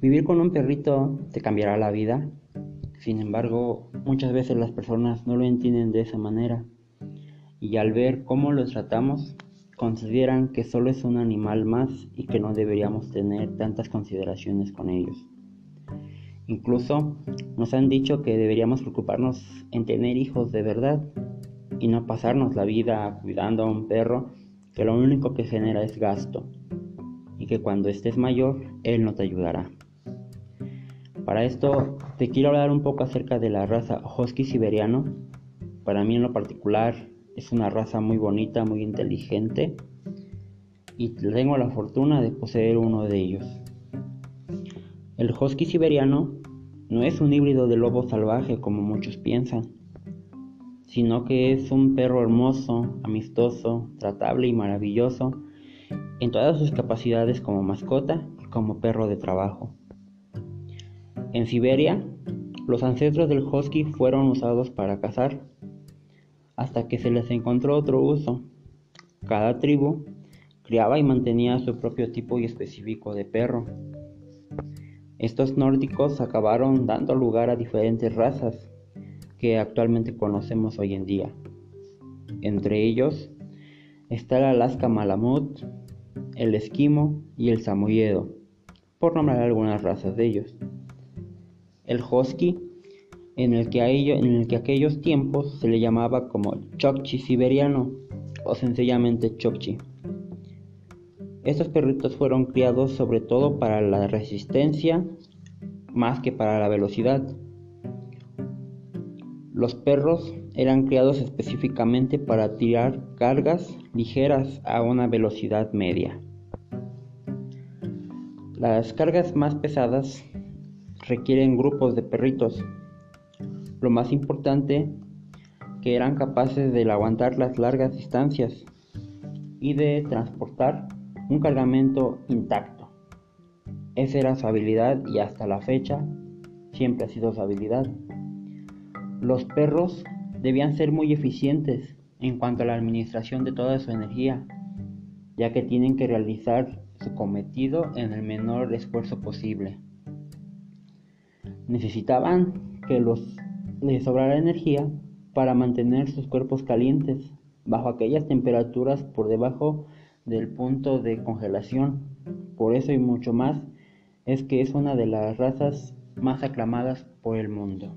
Vivir con un perrito te cambiará la vida. Sin embargo, muchas veces las personas no lo entienden de esa manera y al ver cómo los tratamos, consideran que solo es un animal más y que no deberíamos tener tantas consideraciones con ellos. Incluso nos han dicho que deberíamos preocuparnos en tener hijos de verdad y no pasarnos la vida cuidando a un perro que lo único que genera es gasto y que cuando estés mayor él no te ayudará. Para esto te quiero hablar un poco acerca de la raza Husky siberiano. Para mí en lo particular es una raza muy bonita, muy inteligente y tengo la fortuna de poseer uno de ellos. El Husky siberiano no es un híbrido de lobo salvaje como muchos piensan, sino que es un perro hermoso, amistoso, tratable y maravilloso en todas sus capacidades como mascota y como perro de trabajo. En Siberia, los ancestros del husky fueron usados para cazar, hasta que se les encontró otro uso. Cada tribu criaba y mantenía su propio tipo y específico de perro. Estos nórdicos acabaron dando lugar a diferentes razas que actualmente conocemos hoy en día. Entre ellos está el Alaska Malamut, el Esquimo y el Samoyedo, por nombrar algunas razas de ellos el husky, en el que, a en el que aquellos tiempos se le llamaba como chokchi siberiano o sencillamente chokchi. Estos perritos fueron criados sobre todo para la resistencia más que para la velocidad. Los perros eran criados específicamente para tirar cargas ligeras a una velocidad media. Las cargas más pesadas requieren grupos de perritos. Lo más importante, que eran capaces de aguantar las largas distancias y de transportar un cargamento intacto. Esa era su habilidad y hasta la fecha siempre ha sido su habilidad. Los perros debían ser muy eficientes en cuanto a la administración de toda su energía, ya que tienen que realizar su cometido en el menor esfuerzo posible necesitaban que los les sobrara energía para mantener sus cuerpos calientes bajo aquellas temperaturas por debajo del punto de congelación. Por eso y mucho más es que es una de las razas más aclamadas por el mundo.